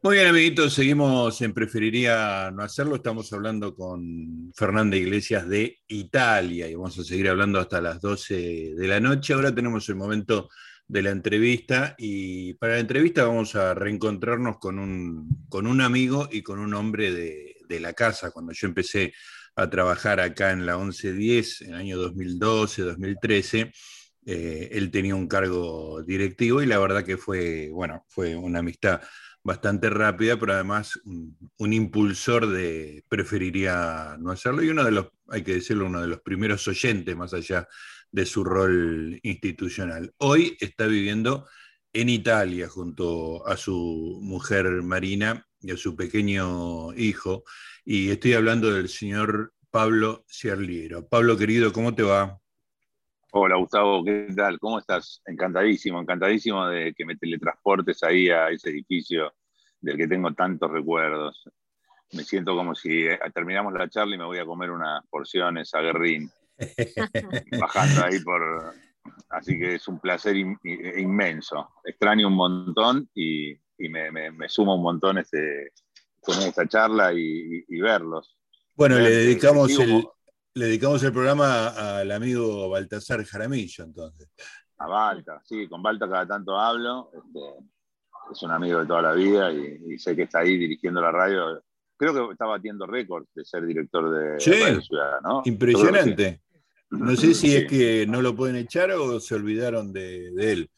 Muy bien, amiguitos, seguimos en Preferiría no hacerlo. Estamos hablando con Fernanda Iglesias de Italia y vamos a seguir hablando hasta las 12 de la noche. Ahora tenemos el momento de la entrevista y para la entrevista vamos a reencontrarnos con un, con un amigo y con un hombre de, de la casa. Cuando yo empecé a trabajar acá en la 1110, en el año 2012, 2013, eh, él tenía un cargo directivo y la verdad que fue, bueno, fue una amistad bastante rápida, pero además un, impulsor de preferiría no hacerlo y uno de los, hay que decirlo, uno de los primeros oyentes más allá de su rol institucional. Hoy está viviendo en Italia junto a su mujer Marina y a su pequeño hijo, y estoy hablando del señor Pablo Cierliero. Pablo querido, ¿cómo te va? Hola Gustavo, ¿qué tal? ¿Cómo estás? Encantadísimo, encantadísimo de que me teletransportes ahí a ese edificio del que tengo tantos recuerdos. Me siento como si eh, terminamos la charla y me voy a comer unas porciones a Guerrín, bajando ahí por... Así que es un placer inmenso. Extraño un montón y, me, sumo un montón este, con esta charla y, verlos. Bueno, le dedicamos el, le dedicamos el programa al amigo Baltasar Jaramillo, entonces. A Balta, sí, con Balta cada tanto hablo. Este, es un amigo de toda la vida y, sé que está ahí dirigiendo la radio. Creo que está batiendo récords de ser director de, la Ciudad, ¿no? Impresionante. No sé si es que no lo pueden echar o se olvidaron de, él.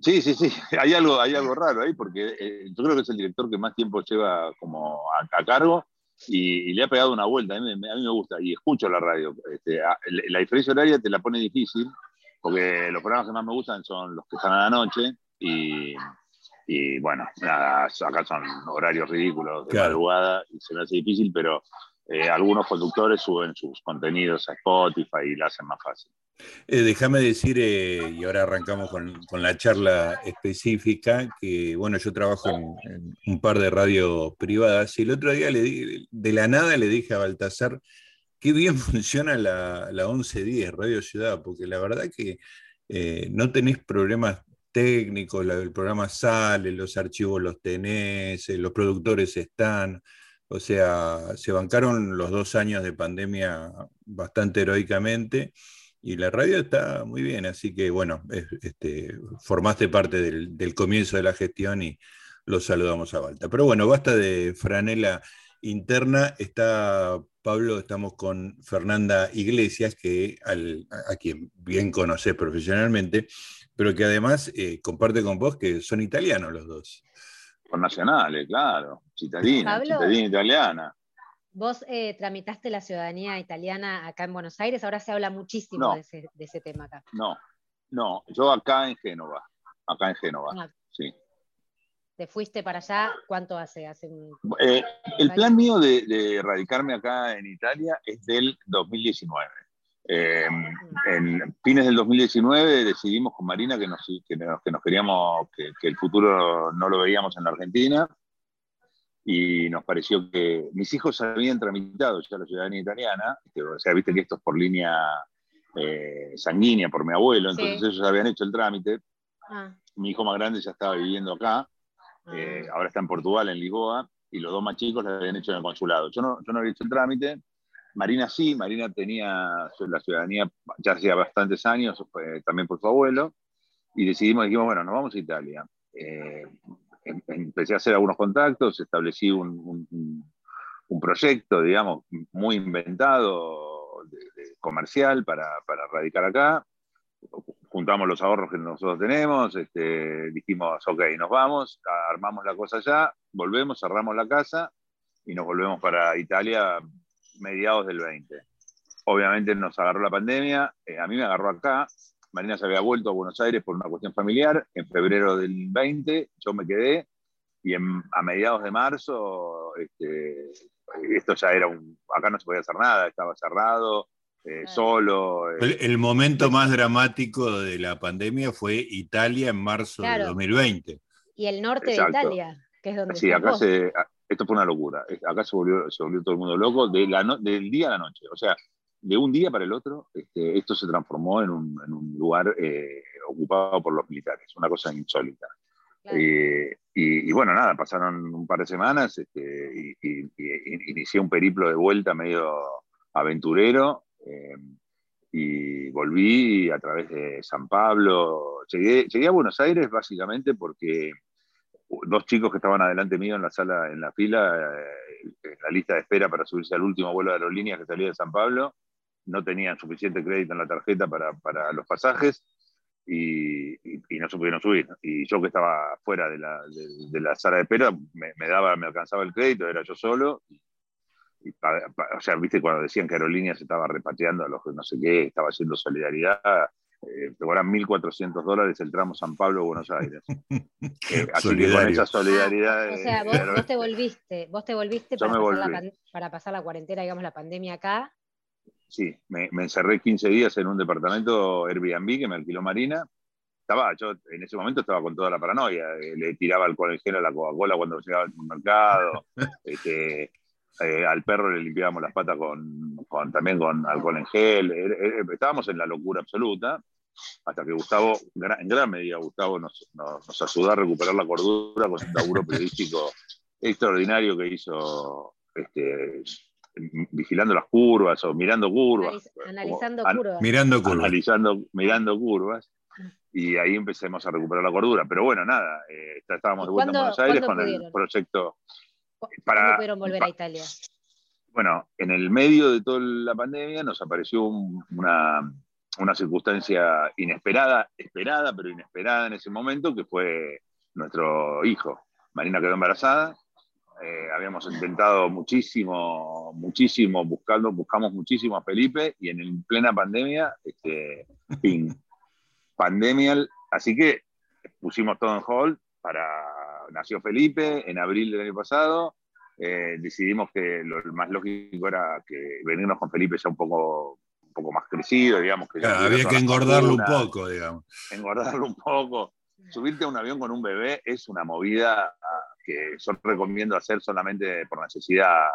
Sí, sí, sí. Hay algo, hay algo raro ahí porque eh, yo creo que es el director que más tiempo lleva como a cargo y, le ha pegado una vuelta. A mí, me gusta y escucho la radio. Este, la diferencia horaria te la pone difícil porque los programas que más me gustan son los que están a la noche y, bueno, nada, acá son horarios ridículos de madrugada y se me hace difícil, pero eh, algunos conductores suben sus contenidos a Spotify y la hacen más fácil. Eh, déjame decir, eh, y ahora arrancamos con, la charla específica, que bueno, yo trabajo en, un par de radios privadas y el otro día le de la nada le dije a Baltasar qué bien funciona la, la 1110, Radio Ciudad, porque la verdad que eh, no tenéis problemas técnicos, el programa sale, los archivos los tenés, los productores están. O sea, se bancaron los dos años de pandemia bastante heroicamente y la radio está muy bien, así que bueno, este, formaste parte del, comienzo de la gestión y los saludamos a Balta. Pero bueno, basta de franela interna. Está Pablo, estamos con Fernanda Iglesias, que a, quien bien conoces profesionalmente, pero que además eh, comparte con vos que son italianos los dos. Con nacionales, claro, cittadina, cittadina italiana. Vos eh, tramitaste la ciudadanía italiana acá en Buenos Aires, ahora se habla muchísimo de, ese, tema acá. No, no, yo acá en Génova, acá en Génova, ah. sí. ¿Te fuiste para allá? ¿Cuánto hace? hace eh, el plan mío de, radicarme acá en Italia es del 2019. Em, en fines del 2019 decidimos con Marina que nos, que nos, queríamos, que, el futuro no lo veíamos en la Argentina y nos pareció que mis hijos habían tramitado ya la ciudadanía italiana, o sea, viste que esto es por línea eh, sanguínea, por mi abuelo, entonces ellos habían hecho el trámite. Ah. Mi hijo más grande ya estaba viviendo acá, ah. eh, ahora está en Portugal, en Lisboa, y los dos más chicos lo habían hecho en el consulado. Yo no, yo no había hecho el trámite, Marina sí, Marina tenía la ciudadanía ya hacía bastantes años, también por su abuelo, y decidimos, dijimos, bueno, nos vamos a Italia. Eh, Em, empecé a hacer algunos contactos, establecí un, proyecto, digamos, muy inventado, comercial para, radicar acá. Juntamos los ahorros que nosotros tenemos, este, dijimos, ok, nos vamos, armamos la cosa allá, volvemos, cerramos la casa y nos volvemos para Italia mediados del 20. Obviamente nos agarró la pandemia, eh, a mí me agarró acá, Marina se había vuelto a Buenos Aires por una cuestión familiar. En febrero del 20 yo me quedé y a mediados de marzo este, esto ya era un... Acá no se podía hacer nada, estaba cerrado, eh, solo. Eh. El, momento más dramático de la pandemia fue Italia en marzo de 2020. Y el norte de Italia, que es donde... Sí, acá se, esto fue una locura. Acá se volvió, se volvió todo el mundo loco de la del día a la noche. O sea, de un día para el otro, este, esto se transformó en un, lugar eh, ocupado por los militares, una cosa insólita. Y, bueno, nada, pasaron un par de semanas este, y, inicié un periplo de vuelta medio aventurero eh, y volví a través de San Pablo. Llegué, llegué, a Buenos Aires básicamente porque dos chicos que estaban adelante mío en la sala, en la fila, eh, en la lista de espera para subirse al último vuelo de aerolíneas que salía de San Pablo, no tenían suficiente crédito en la tarjeta para, para los pasajes y, no se pudieron subir. Y yo que estaba fuera de la, de, la sala de espera, me, daba, me alcanzaba el crédito, era yo solo. O sea, viste cuando decían que Aerolíneas estaba repatriando a los que no sé qué, estaba haciendo solidaridad, eh, te 1.400 dólares el tramo San Pablo-Buenos Aires. Eh, así que con esa solidaridad... Ah, o sea, vos, te volviste, vos te volviste para pasar, la, para pasar, la, cuarentena, digamos, la pandemia acá, sí, me, encerré 15 días en un departamento Airbnb que me alquiló Marina. Estaba, yo en ese momento estaba con toda la paranoia. Eh, le tiraba alcohol en gel a la Coca-Cola cuando llegaba al mercado. Este, eh, al perro le limpiábamos las patas con, también con alcohol en gel. Eh, estábamos en la locura absoluta. Hasta que Gustavo, en gran medida, Gustavo nos, nos, ayudó a recuperar la cordura con un laburo periodístico extraordinario que hizo este, vigilando las curvas o mirando curvas. analizando curvas. Mirando curvas. Analizando, mirando curvas. Y ahí empecemos a recuperar la cordura. Pero bueno, nada, eh, estábamos de vuelta en Buenos Aires con el proyecto. Para, ¿Cuándo pudieron volver a Italia? Bueno, en el medio de toda la pandemia nos apareció una, una circunstancia inesperada, esperada, pero inesperada en ese momento, que fue nuestro hijo. Marina quedó embarazada. Eh, habíamos intentado muchísimo, muchísimo, buscando, buscamos muchísimo a Felipe y en plena pandemia, este, ping, pandemia, así que pusimos todo en hold para, nació Felipe en abril del año pasado, eh, decidimos que lo más lógico era que venirnos con Felipe ya un poco, un poco más crecido, digamos. Que había que engordarlo un poco, digamos. Engordarlo un poco. Subirte a un avión con un bebé es una movida que yo recomiendo hacer solamente por necesidad,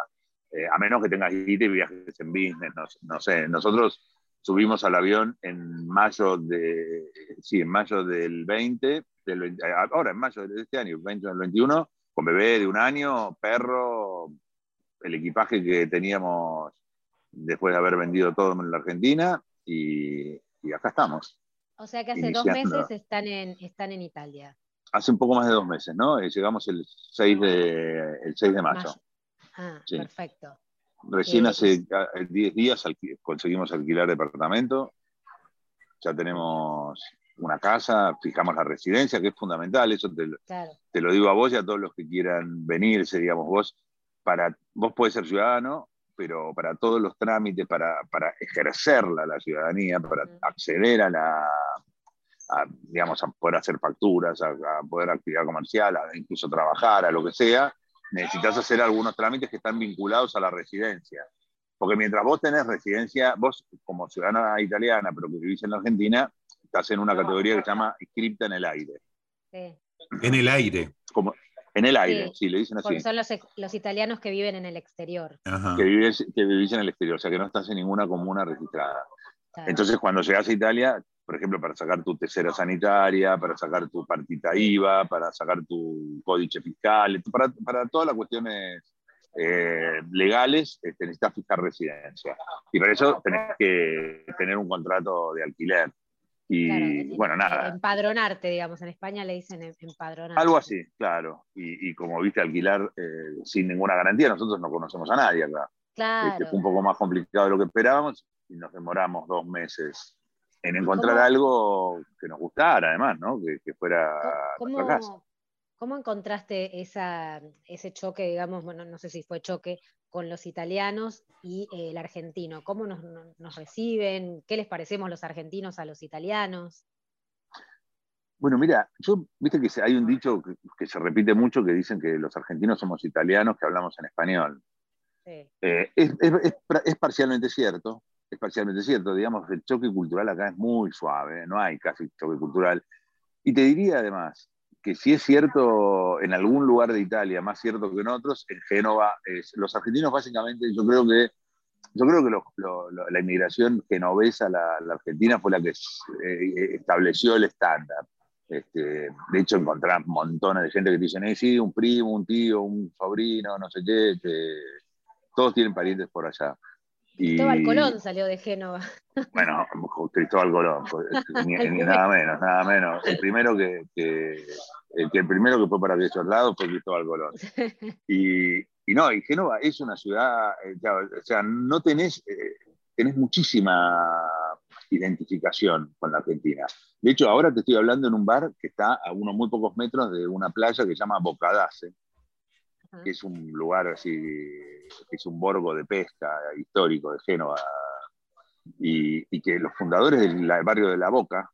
eh, a menos que tengas guita y viajes en business, no, sé. Nosotros subimos al avión en mayo de, sí, en mayo del 20, del ahora en mayo de este año, 20 del 21, con bebé de un año, perro, el equipaje que teníamos después de haber vendido todo en la Argentina y, acá estamos. O sea que hace dos meses están en, están en Italia hace un poco más de dos meses, ¿no? Eh, llegamos el 6 de, el 6 de mayo. Ah, perfecto. Recién hace 10 días conseguimos alquilar departamento. Ya tenemos una casa, fijamos la residencia, que es fundamental. Eso te, lo digo a vos y a todos los que quieran venir. Digamos, vos, para, vos podés ser ciudadano, pero para todos los trámites, para, para ejercerla la ciudadanía, para acceder a la, a, digamos, a poder hacer facturas, a, poder actividad comercial, a incluso trabajar, a lo que sea, necesitas hacer algunos trámites que están vinculados a la residencia. Porque mientras vos tenés residencia, vos como ciudadana italiana, pero que vivís en la Argentina, estás en una categoría que se llama inscripta en el aire. En el aire. Como, en el aire, sí, le dicen así. Porque son los, italianos que viven en el exterior. Que, vives, que vivís en el exterior, o sea que no estás en ninguna comuna registrada. Entonces, cuando llegas a Italia, por ejemplo, para sacar tu tercera sanitaria, para sacar tu partita IVA, para sacar tu códice fiscal, para, para todas las cuestiones eh, legales este, necesitas fijar residencia. Y para eso tenés que tener un contrato de alquiler. Y bueno, nada. Empadronarte, digamos, en España le dicen em, empadronarte. Algo así, claro. Y, como viste, alquilar eh, sin ninguna garantía, nosotros no conocemos a nadie acá. Claro. Este, fue un poco más complicado de lo que esperábamos y nos demoramos dos meses en encontrar algo que nos gustara, además, ¿no? Que, fuera ¿Cómo, casa. ¿Cómo encontraste esa, ese choque, digamos, bueno, no sé si fue choque, con los italianos y eh, el argentino? ¿Cómo nos, nos, reciben? ¿Qué les parecemos los argentinos a los italianos? Bueno, mira, yo, viste que hay un dicho que, se repite mucho que dicen que los argentinos somos italianos que hablamos en español. Sí. Eh, es, es parcialmente cierto, es parcialmente cierto, digamos, el choque cultural acá es muy suave, no hay casi choque cultural. Y te diría además que si es cierto en algún lugar de Italia, más cierto que en otros, en Génova, es, los argentinos básicamente, yo creo que, yo creo que la inmigración genovesa a la, Argentina fue la que eh, estableció el estándar. Este, de hecho, encontrás montones de gente que te dicen, eh, sí, un primo, un tío, un sobrino, no sé qué, todos tienen parientes por allá. Cristóbal Colón salió de Génova. Bueno, Cristóbal Colón, pues, nada menos, nada menos. El primero que, el, primero que fue para aquellos lados fue Cristóbal Colón. Y, y no, y Génova es una ciudad, eh, o sea, no tenés, eh, tenés muchísima identificación con la Argentina. De hecho, ahora te estoy hablando en un bar que está a unos muy pocos metros de una playa que se llama Bocadace, que es un lugar así, que es un borgo de pesca histórico de Génova, y, que los fundadores del barrio de La Boca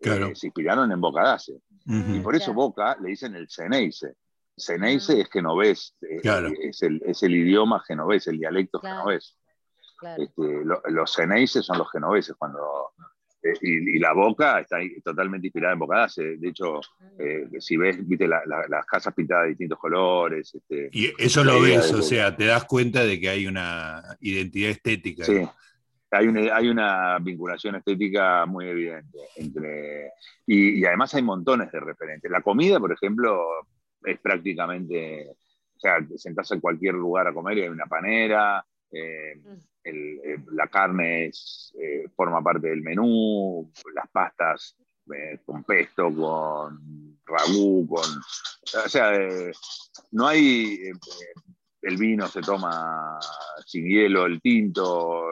eh, se inspiraron en Bocadace. Y por eso Boca le dicen el Ceneice. Ceneice es genovés, eh, es, el, es, el, idioma genovés, el dialecto genovés. Este, los Ceneices son los genoveses cuando eh, y, la boca está totalmente inspirada en Bocadace. De hecho, mm. si ves, viste las casas pintadas de distintos colores. Este, y eso lo ves, o sea, te das cuenta de que hay una identidad estética. Sí, hay una, hay una vinculación estética muy evidente entre. Y, además hay montones de referentes. La comida, por ejemplo, es prácticamente. O sea, te sentás en cualquier lugar a comer y hay una panera. Eh, eh, la carne es, eh, forma parte del menú, las pastas con pesto, con ragú, con. O sea, no hay. el vino se toma sin hielo, el tinto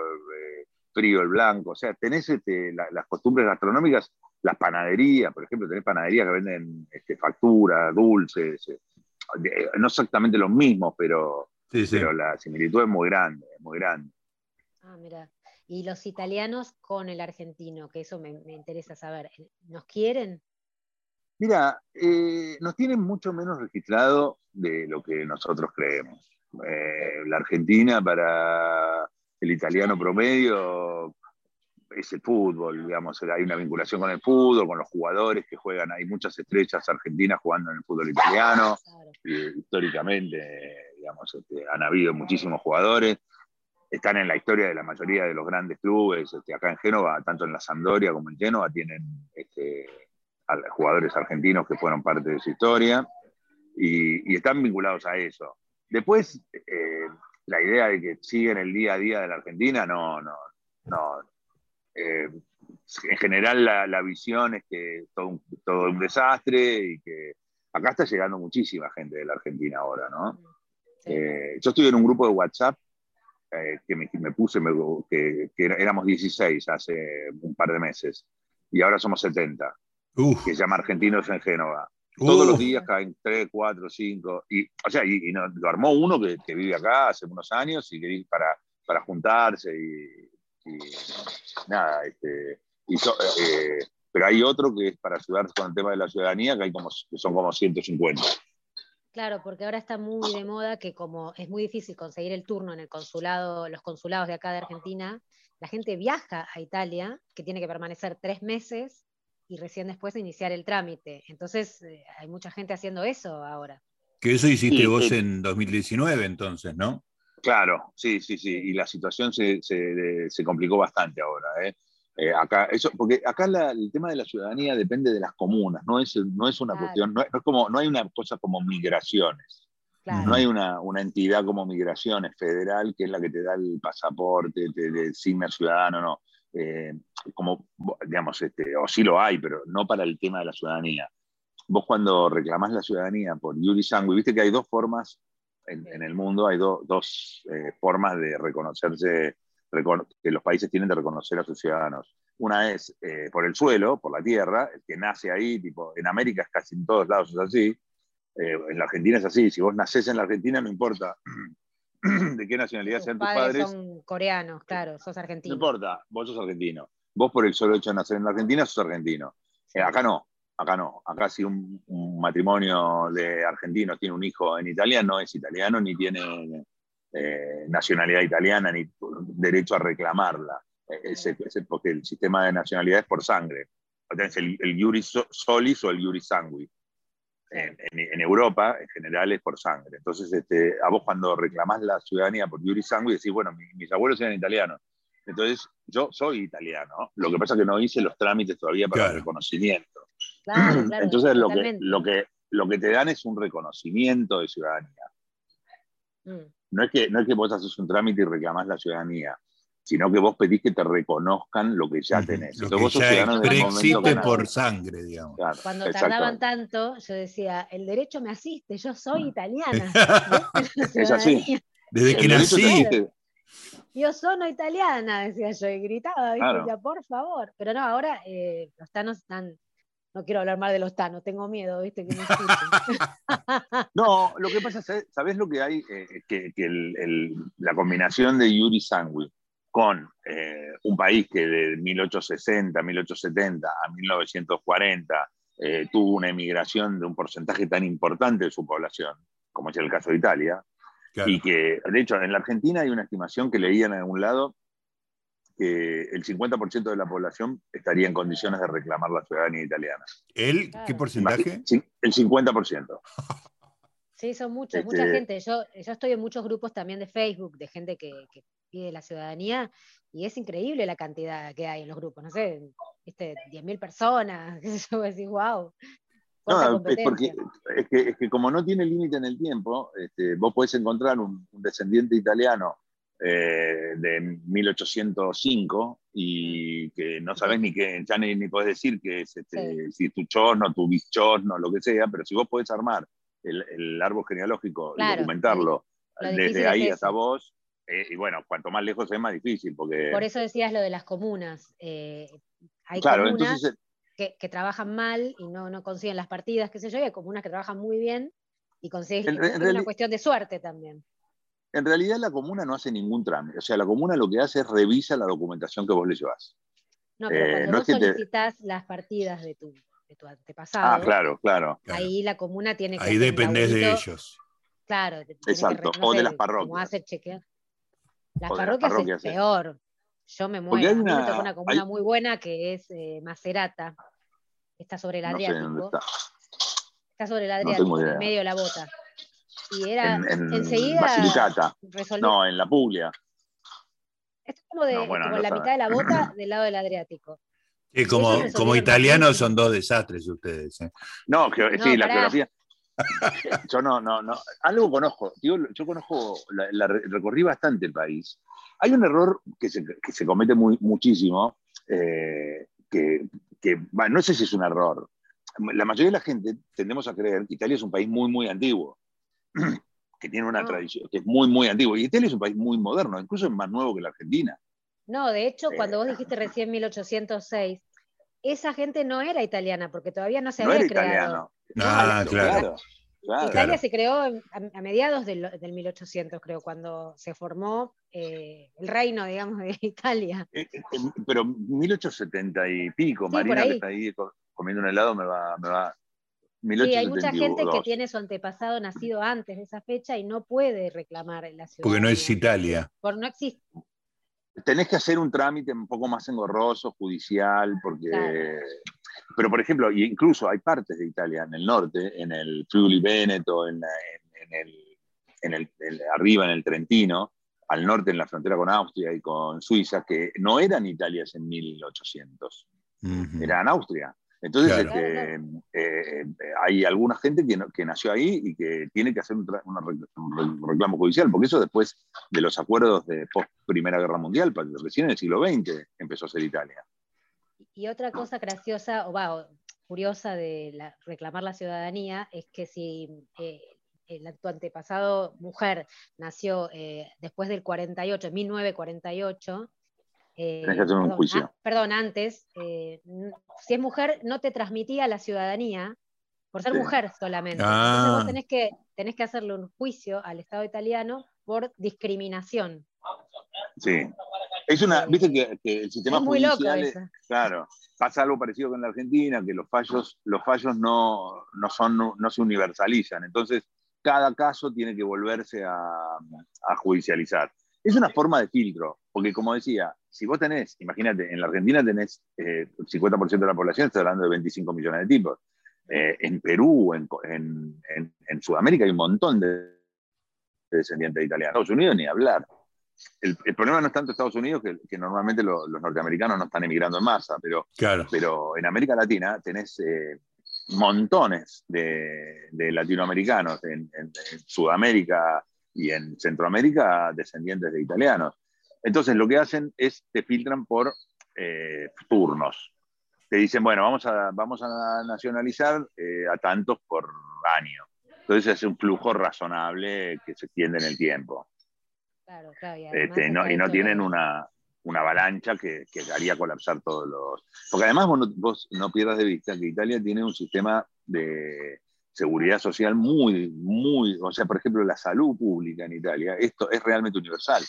frío, el blanco, o sea, tenés este, las costumbres gastronómicas, las panaderías, por ejemplo, tenés panaderías que venden este, facturas, dulces, eh, no exactamente los mismos, pero, pero la similitud es muy grande, muy grande. Ah, mira. Y los italianos con el argentino, que eso me, interesa saber, ¿nos quieren? Mira, eh, nos tienen mucho menos registrado de lo que nosotros creemos. Eh, la Argentina para el italiano promedio es el fútbol, digamos, hay una vinculación con el fútbol, con los jugadores que juegan, hay muchas estrellas argentinas jugando en el fútbol italiano, históricamente, digamos, este, han habido muchísimos jugadores, están en la historia de la mayoría de los grandes clubes, este, acá en Génova, tanto en la Sampdoria como en Génova, tienen este, jugadores argentinos que fueron parte de su historia y, están vinculados a eso. Después, eh, la idea de que siguen el día a día de la Argentina, no, no, no. Eh, en general la, visión es que todo un, todo un desastre y que acá está llegando muchísima gente de la Argentina ahora, ¿no? Eh, yo estoy en un grupo de WhatsApp eh, que me, puse, que, éramos 16 hace un par de meses y ahora somos 70, que se llama Argentinos en Génova. Todos los días caen 3, 4, 5. Y, o sea, y, lo armó uno que, que, vive acá hace unos años y que para, para juntarse y, nada. Este, eh, pero hay otro que es para ayudar con el tema de la ciudadanía, que, hay como, que son como 150. Claro, porque ahora está muy de moda que como es muy difícil conseguir el turno en el consulado, los consulados de acá de Argentina, la gente viaja a Italia, que tiene que permanecer tres meses, y recién después de iniciar el trámite. Entonces, eh, hay mucha gente haciendo eso ahora. Que eso hiciste vos en 2019 entonces, ¿no? Claro, sí, sí, sí. Y la situación se, se, complicó bastante ahora. ¿eh? Eh, acá, eso, porque acá el tema de la ciudadanía depende de las comunas, no es, no es una cuestión, no, es como, no hay una cosa como migraciones. No hay una, una, entidad como migraciones federal que es la que te da el pasaporte, te designa ciudadano, no. Eh, como, digamos, este, o sí lo hay, pero no para el tema de la ciudadanía. Vos cuando reclamás la ciudadanía por Yuri Sangui, viste que hay dos formas en, el mundo, hay dos eh, formas de reconocerse, que los países tienen de reconocer a sus ciudadanos. Una es eh, por el suelo, por la tierra, el que nace ahí, tipo, en América es casi en todos lados es así, en la Argentina es así, si vos nacés en la Argentina no importa de qué nacionalidad sean tus padres. Son coreanos, claro, sos argentino. No importa, vos sos argentino. Vos por el solo hecho de nacer en la Argentina sos argentino. Eh, acá no, acá no. Acá si un, matrimonio de argentinos tiene un hijo en Italia, no es italiano ni tiene eh, nacionalidad italiana ni derecho a reclamarla. Eh, porque el sistema de nacionalidad es por sangre. Tenés el, el Yuri Solis o el Yuri Sangui en, Europa, en general, es por sangre. Entonces, este, a vos cuando reclamás la ciudadanía por Yuri Sangue, decís, bueno, mis, abuelos eran italianos. Entonces, yo soy italiano. Lo que pasa es que no hice los trámites todavía para el reconocimiento. Entonces lo que, lo, que, lo que te dan es un reconocimiento de ciudadanía. Mm. No, es que, no es que vos haces un trámite y reclamás la ciudadanía, sino que vos pedís que te reconozcan lo que ya tenés. Lo vos existe por sangre, digamos. Cuando tardaban tanto, yo decía, el derecho me asiste, yo soy italiana. es así. Desde que nací. Yo soy italiana, decía yo, y gritaba, decía, por favor. Pero no, ahora eh, los tanos están no quiero hablar mal de los tanos, tengo miedo, ¿viste? Que no, lo que pasa es, ¿sabés lo que hay? Eh, que, la combinación de Yuri Sangui con eh, un país que de 1860, 1870 a 1940 eh, tuvo una emigración de un porcentaje tan importante de su población, como es el caso de Italia, y que, de hecho, en la Argentina hay una estimación que leían en algún lado que el 50% de la población estaría en condiciones de reclamar la ciudadanía italiana. ¿El qué porcentaje? El 50%. Sí, son muchos, este mucha gente. Yo, yo estoy en muchos grupos también de Facebook, de gente que, pide la ciudadanía, y es increíble la cantidad que hay en los grupos. No sé, este, 10.000 personas, qué sé yo, decís, wow. No, es, porque, es, que, es que como no tiene límite en el tiempo, este, vos podés encontrar un descendiente italiano eh, de 1805 y mm. que no sabes ni qué, ya ni, ni podés decir que es este, si tu chorno, tu bichorno, lo que sea, pero si vos podés armar el, árbol genealógico y documentarlo desde ahí hasta vos, eh, y bueno, cuanto más lejos es más difícil. Porque... Por eso decías lo de las comunas. Eh, hay comunas que, que, trabajan mal y no, no consiguen las partidas, qué sé yo, y hay comunas que trabajan muy bien y consiguen. es una cuestión de suerte también. En realidad la comuna no hace ningún trámite. O sea, la comuna lo que hace es revisa la documentación que vos le llevas. No, pero cuando eh, vos solicitas las partidas de tu, de tu, antepasado. Ah, claro, claro. Ahí la comuna tiene que. Ahí dependés de ellos. Claro. Exacto. o de las parroquias. Como hace chequear. Las parroquias, es peor. Yo me muero. Hay una, una comuna muy buena que es eh, Macerata. Está sobre el Adriático. está. está. sobre el Adriático, en medio de la bota. Y era en, enseguida. Basilicata. No, en la Puglia. Esto es como, de, la mitad de la bota del lado del Adriático. Sí, como, como italianos son dos desastres ustedes. ¿eh? No, sí, la geografía. yo no, no, no. Algo conozco. Yo, yo conozco, la, recorrí bastante el país. Hay un error que se, que se comete muy, muchísimo, eh, que, que no sé si es un error. La mayoría de la gente tendemos a creer que Italia es un país muy, muy antiguo. que tiene una ah. tradición, que es muy, muy antiguo. Y Italia es un país muy moderno, incluso es más nuevo que la Argentina. No, de hecho, cuando vos dijiste recién 1806, esa gente no era italiana, porque todavía no se había creado. Ah, claro. Italia se creó a, mediados del, 1800, creo, cuando se formó eh, el reino, digamos, de Italia. Eh, eh, pero 1870 y pico, Marina que está ahí comiendo un helado me va, me va, Sí, hay mucha gente que tiene su antepasado nacido antes de esa fecha y no puede reclamar en la ciudad. Porque no es Italia. Por no existe. Tenés que hacer un trámite un poco más engorroso, judicial, porque... Pero, por ejemplo, incluso hay partes de Italia en el norte, en el Friuli Veneto, en, en, el, arriba en el Trentino, al norte en la frontera con Austria y con Suiza, que no eran Italias en 1800, eran Austria. Entonces, este, eh, hay alguna gente que, nació ahí y que tiene que hacer un, reclamo judicial, porque eso después de los acuerdos de post Primera Guerra Mundial, recién en el siglo XX empezó a ser Italia. Y otra cosa graciosa, o curiosa de reclamar la ciudadanía, es que si eh, el, tu antepasado mujer nació eh, después del 48, 1948, eh, perdón, un juicio. Ah, perdón, antes, eh, si es mujer, no te transmitía la ciudadanía por ser mujer solamente. Entonces vos ah. tenés que, tenés que hacerle un juicio al Estado italiano por discriminación. Sí. Es una, viste que, el sistema judicial, claro, pasa algo parecido con la Argentina, que los fallos, los fallos no, no, son, no se universalizan. Entonces, cada caso tiene que volverse a, a judicializar. Es una forma de filtro, porque como decía, si vos tenés, imagínate, en la Argentina tenés eh, el 50% de la población, estás hablando de 25 millones de tipos. Eh, en Perú, en, en, Sudamérica hay un montón de, descendientes de italianos. Estados Unidos ni hablar. El, problema no es tanto Estados Unidos, que, normalmente los norteamericanos no están emigrando en masa, pero, claro. pero en América Latina tenés, eh, montones de, latinoamericanos en, Sudamérica y en Centroamérica descendientes de italianos. Entonces lo que hacen es te filtran por eh, turnos. Te dicen, bueno, vamos a, vamos a nacionalizar eh, a tantos por año. Entonces es un flujo razonable que se extiende en el tiempo. Claro, claro, y, este, no, y no tienen una, una avalancha que, que, haría colapsar todos los... Porque además vos no, pierdas de vista que Italia tiene un sistema de seguridad social muy, muy... O sea, por ejemplo, la salud pública en Italia, esto es realmente universal.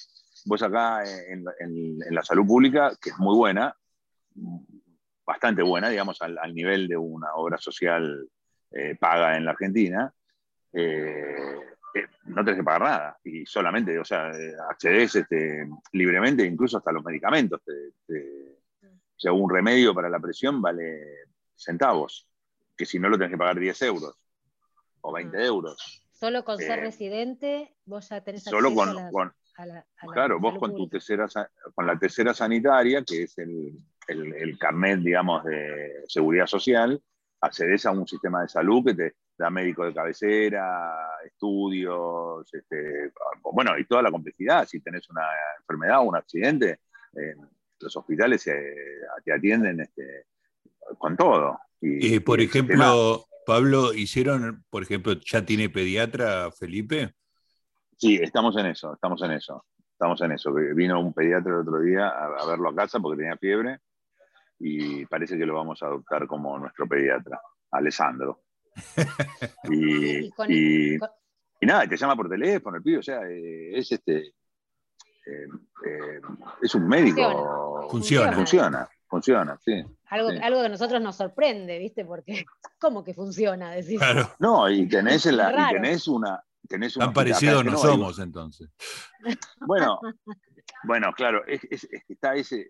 Vos acá en, la salud pública, que es muy buena, bastante buena, digamos, al, nivel de una obra social eh, paga en la Argentina, eh, no tenés que pagar nada y solamente, o sea, accedes este, libremente, incluso hasta los medicamentos. o sea, un remedio para la presión vale centavos, que si no lo tenés que pagar 10 euros o 20 ah. euros. Solo con ser eh, residente, vos ya tenés solo con, Claro, vos con, tu tercera, con la tercera sanitaria, que es el, el, el carnet, digamos, de seguridad social, accedes a un sistema de salud que te da médico de cabecera, estudios, este, bueno, y toda la complejidad. Si tenés una enfermedad o un accidente, los hospitales te atienden este, con todo. Y, por ejemplo, Pablo, ¿hicieron, por ejemplo, ya tiene pediatra Felipe? Sí, estamos en eso, estamos en eso. Estamos en eso. Vino un pediatra el otro día a verlo a casa porque tenía fiebre y parece que lo vamos a adoptar como nuestro pediatra, Alessandro. y, nada, te llama por teléfono el pibe, o sea, eh, es este. Eh, eh, es un médico. Funciona. Funciona, funciona, sí. Algo, algo que a nosotros nos sorprende, ¿viste? Porque, ¿cómo que funciona? Decís. No, y tenés, la, y tenés una. Tenés Tan parecidos no somos, entonces. Bueno, bueno, claro, es, está ese,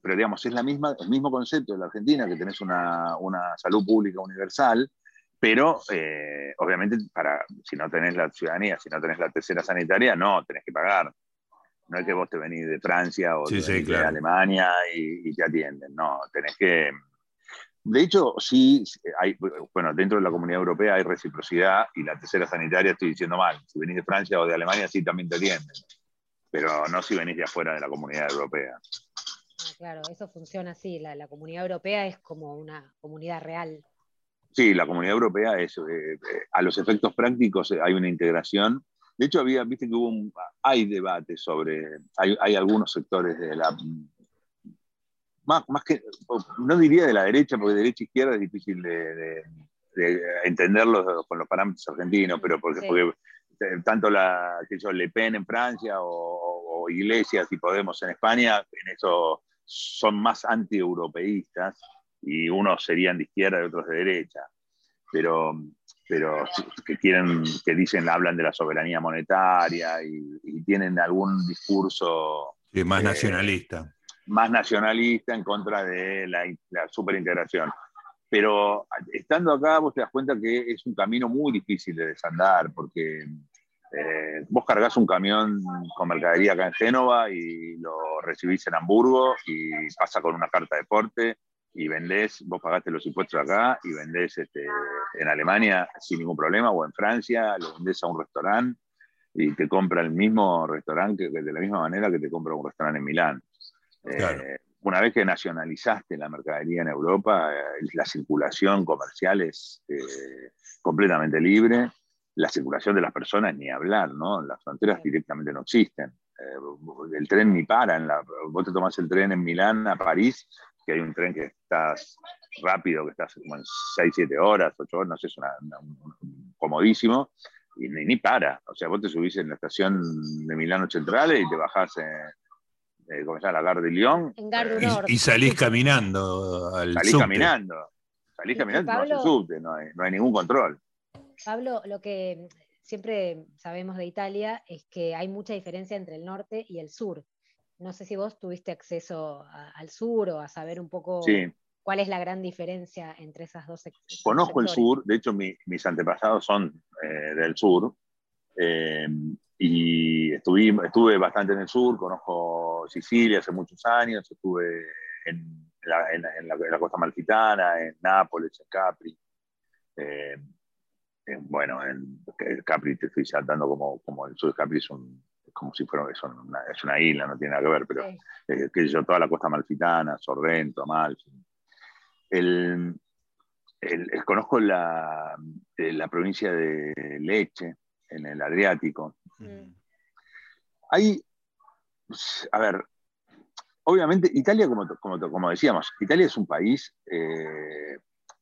pero digamos, es la misma, el mismo concepto de la Argentina, que tenés una, una salud pública universal, pero eh, obviamente para, si no tenés la ciudadanía, si no tenés la tercera sanitaria, no, tenés que pagar. No es que vos te venís de Francia o de Alemania y, te atienden, no, tenés que... De hecho, sí, hay, bueno, dentro de la comunidad europea hay reciprocidad y la tercera sanitaria estoy diciendo mal. Si venís de Francia o de Alemania, sí también te atienden, pero no si venís de afuera de la comunidad europea. Ah, claro, eso funciona así. La, comunidad europea es como una comunidad real. Sí, la comunidad europea es, eh, eh, a los efectos prácticos eh, hay una integración. De hecho, había, viste que hubo un, hay debate sobre, hay, algunos sectores de la, más, más, que, no diría de la derecha, porque de derecha e izquierda es difícil de, entenderlo con los parámetros argentinos, pero porque, porque tanto la, que yo, Le Pen en Francia o, o, Iglesias y Podemos en España, en eso son más anti-europeístas y unos serían de izquierda y otros de derecha, pero, pero que quieren, que dicen, hablan de la soberanía monetaria y, tienen algún discurso más eh, nacionalista. Más nacionalista en contra de la, la superintegración. Pero estando acá vos te das cuenta que es un camino muy difícil de desandar, porque eh, vos cargas un camión con mercadería acá en Génova y lo recibís en Hamburgo y pasa con una carta de porte y vendés, vos pagaste los impuestos acá y vendés este, en Alemania sin ningún problema o en Francia, lo vendés a un restaurante y te compra el mismo restaurante de la misma manera que te compra un restaurante en Milán. Eh, una vez que nacionalizaste la mercadería en Europa, eh, la circulación comercial es completamente libre la circulación de las personas ni hablar, ¿no? Las fronteras directamente no existen. Eh, el tren ni para. En la, vos te tomás el tren en Milán a París, que hay un tren que estás rápido, que estás como en 6, 7 horas, 8 horas, no sé, es una, comodísimo, y ni, para. O sea, vos te subís en la estación de Milano Centrales y te bajás en, eh, ¿cómo se llama? La Gare de Lyon. y, salís caminando al Salís caminando. Salís caminando, no, hay subte, no hay ningún control. Pablo, lo que siempre sabemos de Italia es que hay mucha diferencia entre el norte y el sur. No sé si vos tuviste acceso al sur o a saber un poco cuál es la gran diferencia entre esas dos sectores. Conozco el sur, de hecho mis antepasados son eh, del sur. Eh, y estuve, estuve bastante en el sur, conozco Sicilia hace muchos años, estuve en la, en la costa malfitana, en Nápoles, en Capri. Eh, bueno, en Capri te estoy saltando como, como el sur de Capri es, como si fuera una, es una isla, no tiene nada que ver, pero eh, que yo, toda la costa malfitana, Sorrento, Amalfi. El, conozco la, la, provincia de Leche, en el Adriático. Hay, a ver, obviamente Italia, como, como, como, decíamos, Italia es un país eh,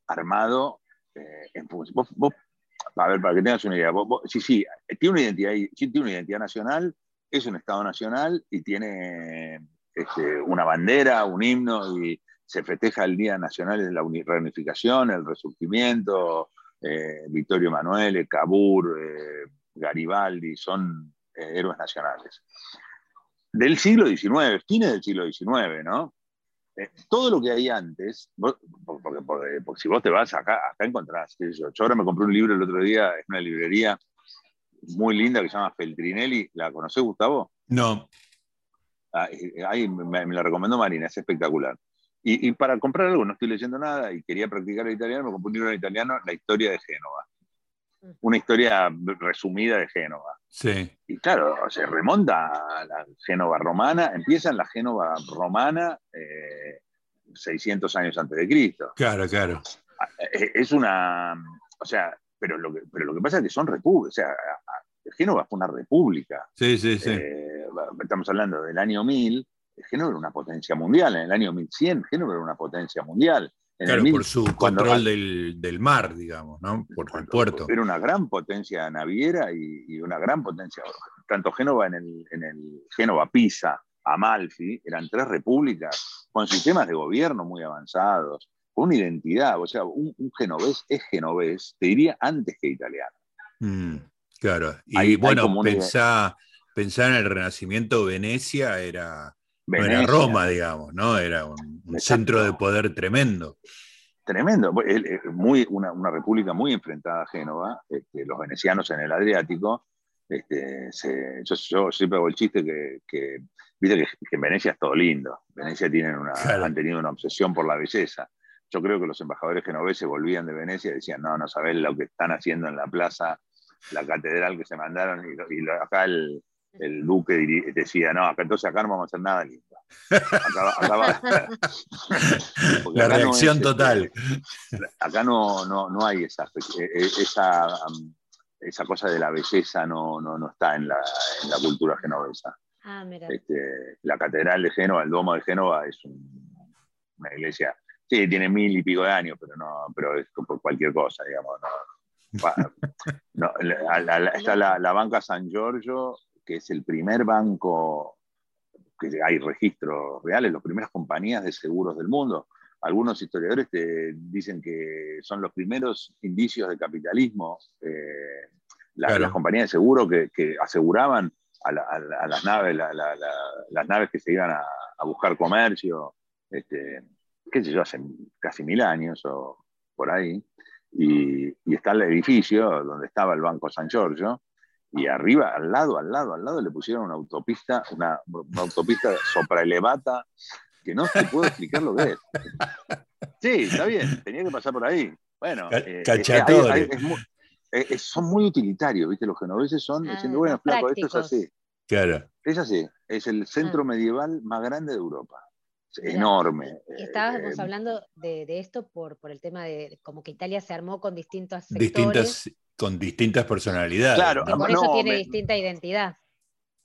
armado eh, en vos, a ver, para que tengas una idea, sí, sí, tiene una identidad, tiene una identidad nacional, es un Estado nacional y tiene este, una bandera, un himno y se festeja el Día Nacional de la Reunificación, el Resurgimiento, eh, Vittorio Emanuele, Cabur, Garibaldi, son eh, héroes nacionales. Del siglo XIX, fines del siglo XIX, ¿no? todo lo que hay antes, porque, si vos te vas acá, acá encontrás, yo, yo ahora me compré un libro el otro día en una librería muy linda que se llama Feltrinelli. ¿La conocés, Gustavo? No. Ah, ahí me, la recomendó Marina, es espectacular. Y, para comprar algo, no estoy leyendo nada y quería practicar el italiano, me compré un libro en italiano, La historia de Génova. Una historia resumida de Génova. Sí. Y claro, se remonta a la Génova romana, empieza en la Génova romana 600 eh, años antes de Cristo. Claro, claro. Ah, eh, es una, o sea, pero lo que, pero lo que pasa es que son repúblicas, o sea, Génova fue una república. Sí, sí, sí. Eh, estamos hablando del año 1000, Génova era una potencia mundial, en el año 1100 Génova era una potencia mundial. Claro, por su control del, mar, digamos, ¿no? Por el puerto. Era una gran potencia naviera y, una gran potencia, tanto Génova en el, en el Génova, Pisa, Amalfi, eran tres repúblicas con sistemas de gobierno muy avanzados, una identidad, o sea, un, genovés es genovés, te diría antes que italiano. Mm, claro, y bueno, pensá, en el Renacimiento, Venecia era, Roma, digamos, ¿no? Era un, centro de poder tremendo. Tremendo, muy, una, república muy enfrentada a Génova, este, los venecianos en el Adriático. Este, yo, siempre hago el chiste que, viste que, en Venecia es todo lindo. Venecia tienen una, han tenido una obsesión por la belleza. Yo creo que los embajadores genoveses volvían de Venecia y decían, no, no sabés lo que están haciendo en la plaza, la catedral que se mandaron, y, acá el, duque decía, no, acá entonces acá no vamos a hacer nada lindo. la reacción total. acá no, no, hay esa, e, e, esa, esa, cosa de la belleza, no, no, está en la, cultura genovesa. Ah, este, la catedral de Génova, el domo de Génova, es una iglesia Sí, tiene mil y pico de años, pero no, pero es por cualquier cosa, digamos. está la, banca San Giorgio, que es el primer banco que hay registros reales, las primeras compañías de seguros del mundo. Algunos historiadores te dicen que son los primeros indicios de capitalismo, eh, las compañías de seguro que, aseguraban a, las naves, las naves que se iban a, a buscar comercio. Este, qué sé yo, hace casi mil años o por ahí, y, está el edificio donde estaba el Banco San Giorgio, y arriba, al lado, al lado, al lado le pusieron una autopista, una, autopista sopraelevata que no se puede explicar lo que es. Sí, está bien, tenía que pasar por ahí. Bueno, eh, eh, eh, son muy utilitarios, ¿viste? Los genoveses son ah, diciendo, bueno, flaco, esto es así. Claro. Es así, es el centro ah. medieval más grande de Europa enorme. Estábamos eh, hablando de, esto por, por el tema de como que Italia se armó con distintos sectores. Distintas, con distintas personalidades. Claro, por eso tiene distinta identidad.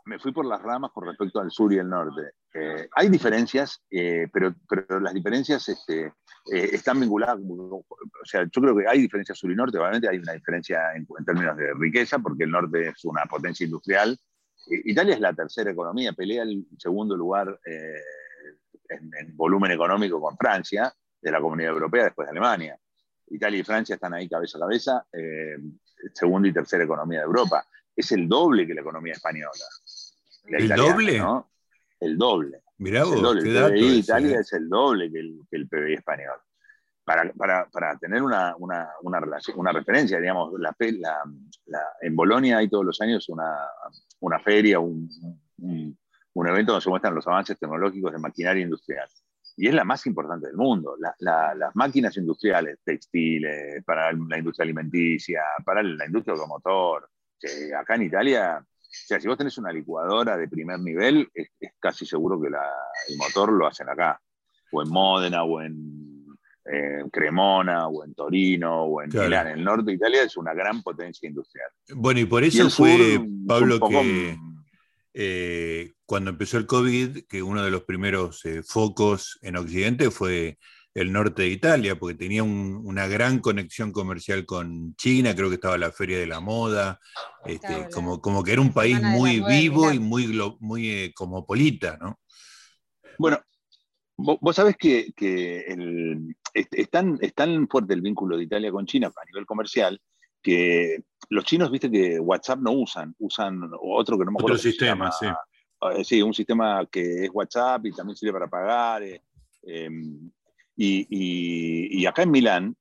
Me fui por las ramas con respecto al sur y el norte. Eh, hay diferencias, eh, pero, pero las diferencias este, están vinculadas, o sea, yo creo que hay diferencias sur y norte, obviamente hay una diferencia en, términos de riqueza, porque el norte es una potencia industrial. Italia es la tercera economía, pelea el segundo lugar en, volumen económico con Francia, de la Comunidad Europea después de Alemania. Italia y Francia están ahí cabeza a cabeza, eh, segunda y tercera economía de Europa. Es el doble que la economía española. ¿El doble? El doble. Mirá vos, el, PBI de Italia eh. es el doble que el, PBI español. Para, para, para tener una, una, una, relación, una referencia, digamos, la, la, en Bolonia hay todos los años una, una feria, un, un evento donde se muestran los avances tecnológicos de maquinaria industrial. Y es la más importante del mundo. las máquinas industriales, textiles, para la industria alimenticia, para la industria automotor. acá en Italia, o sea, si vos tenés una licuadora de primer nivel, es, casi seguro que el motor lo hacen acá, o en Módena, o en Cremona, o en Torino, o en Milán. El norte de Italia es una gran potencia industrial. Bueno, y por eso fue, Pablo, que eh, cuando empezó el COVID, que uno de los primeros eh, focos en Occidente fue el norte de Italia, porque tenía una gran conexión comercial con China, creo que estaba la Feria de la Moda, este, como, como que era un país muy vivo y muy, muy eh, cosmopolita, ¿no? Bueno, vos, sabés que, es, tan, es, tan, fuerte el vínculo de Italia con China a nivel comercial que los chinos, viste que WhatsApp no usan, usan otro que no me acuerdo. Otro sistema, sí, un sistema que es WhatsApp y también sirve para pagar. Eh, em, y, acá en Milán,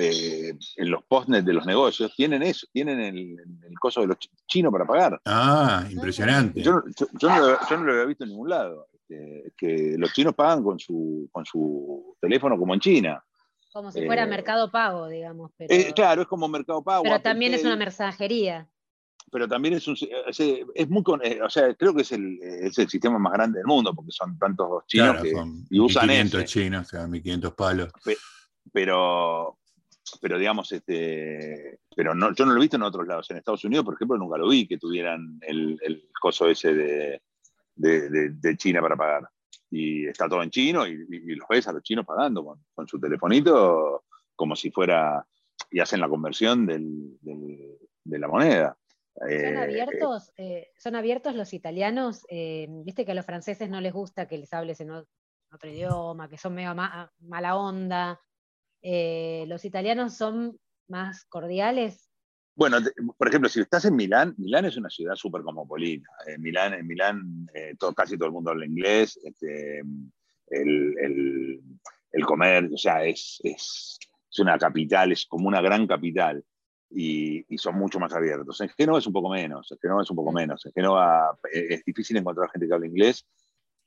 eh, en los postnets de los negocios, tienen eso, tienen el, coso de los chinos para pagar. Ah, impresionante. Yo, no, lo había visto en ningún lado. Este, que los chinos pagan con su, con su teléfono como en China. Como si fuera mercado pago, digamos. claro, es como mercado pago. Pero también es una mensajería pero también es un es, muy eh, o sea creo que es el, es el sistema más grande del mundo porque son tantos chinos que y usan 1500 chinos, o sea, 1500 palos. pero pero digamos este pero no, yo no lo he visto en otros lados. En Estados Unidos por ejemplo nunca lo vi que tuvieran el, el coso ese de, de, de, China para pagar. Y está todo en chino y, los ves a los chinos pagando con, con, su telefonito como si fuera y hacen la conversión del, de la moneda ¿Son eh, abiertos, eh, ¿Son abiertos los italianos? Eh, viste que a los franceses no les gusta que les hables en otro idioma, que son medio mala onda. ¿Los italianos son más cordiales? Bueno, por ejemplo, si estás en Milán, Milán es una ciudad súper cosmopolita. En Milán, en Milán casi todo el mundo habla inglés. Este, el, el, comercio, o sea, es, es, es una capital, es como una gran capital y, son mucho más abiertos. En Génova es un poco menos, en Génova es un poco menos. En Génova eh, es difícil encontrar gente que hable inglés.